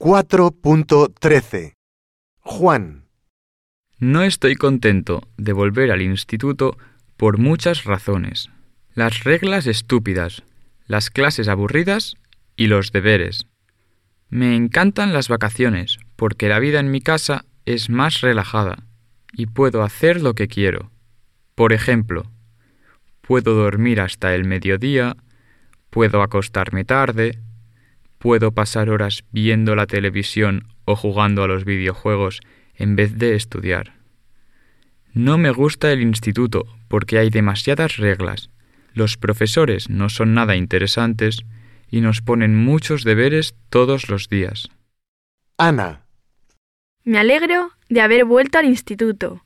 4.13 Juan No estoy contento de volver al instituto por muchas razones. Las reglas estúpidas, las clases aburridas y los deberes. Me encantan las vacaciones porque la vida en mi casa es más relajada y puedo hacer lo que quiero. Por ejemplo, puedo dormir hasta el mediodía, puedo acostarme tarde, puedo pasar horas viendo la televisión o jugando a los videojuegos en vez de estudiar. No me gusta el instituto porque hay demasiadas reglas, los profesores no son nada interesantes y nos ponen muchos deberes todos los días. Ana Me alegro de haber vuelto al instituto,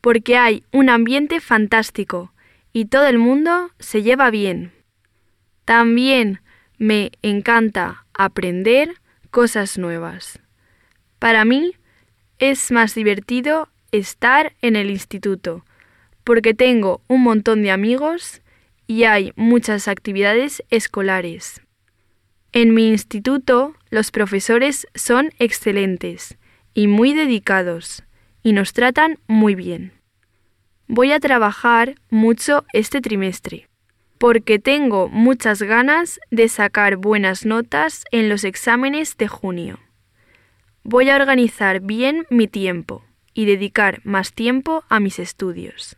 porque hay un ambiente fantástico y todo el mundo se lleva bien. También me encanta aprender cosas nuevas. Para mí es más divertido estar en el instituto, porque tengo un montón de amigos y hay muchas actividades escolares. En mi instituto los profesores son excelentes y muy dedicados y nos tratan muy bien. Voy a trabajar mucho este trimestre porque tengo muchas ganas de sacar buenas notas en los exámenes de junio. Voy a organizar bien mi tiempo y dedicar más tiempo a mis estudios.